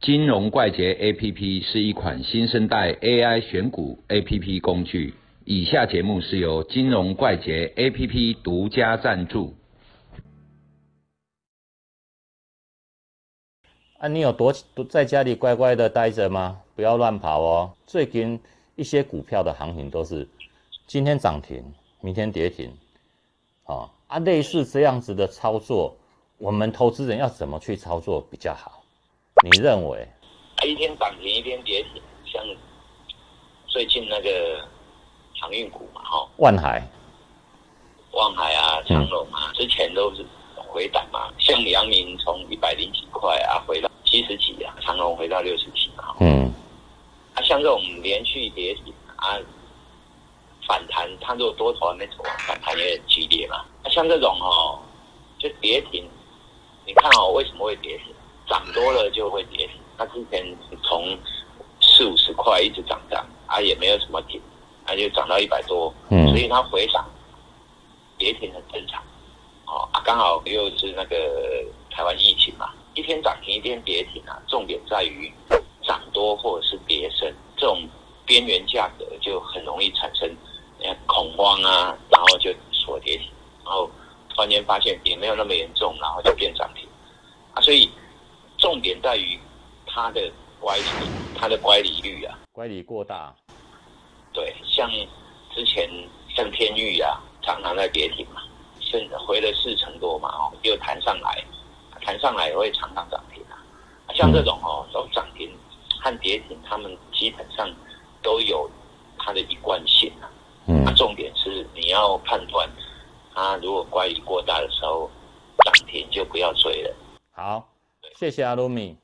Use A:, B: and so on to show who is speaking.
A: 金融怪杰 APP 是一款新生代 AI 选股 APP 工具。以下节目是由金融怪杰 APP 独家赞助。
B: 啊，你有多在家里乖乖的待着吗？不要乱跑哦。最近一些股票的行情都是今天涨停，明天跌停。哦啊，类似这样子的操作，我们投资人要怎么去操作比较好？你认为？
C: 一天涨停，一天跌停，像最近那个。航运股嘛，哈，
B: 万海、
C: 万海啊，长隆啊，之前都是回档嘛。像阳明从一百零几块啊，回到七十几啊，长隆回到六十几嘛。嗯。啊，像这种连续跌停啊，反弹，它如果多头还没走完，反弹也很激烈嘛。啊，像这种哦，就跌停，你看哦，为什么会跌停？涨多了就会跌停。它之前从四五十块一直涨涨，啊，也没有什么停。啊就涨到一百多，嗯所以它回涨跌停很正常。哦，刚好又是那个台湾疫情嘛，一天涨停一天跌停啊。重点在于涨多或者是跌深，这种边缘价格就很容易产生恐慌啊，然后就锁跌停，然后突然间发现也没有那么严重，然后就变涨停啊。所以重点在于它的乖离，它的乖离率啊，
B: 乖离过大。
C: 对，像之前像天域啊，常常在跌停嘛，现回了四成多嘛，哦，又弹上来，弹上来也会常常涨停啊。像这种哦，都涨停和跌停，他们基本上都有它的一贯性啊。嗯。那重点是你要判断，它如果乖离过大的时候，涨停就不要追了。
B: 好，谢谢阿鲁米。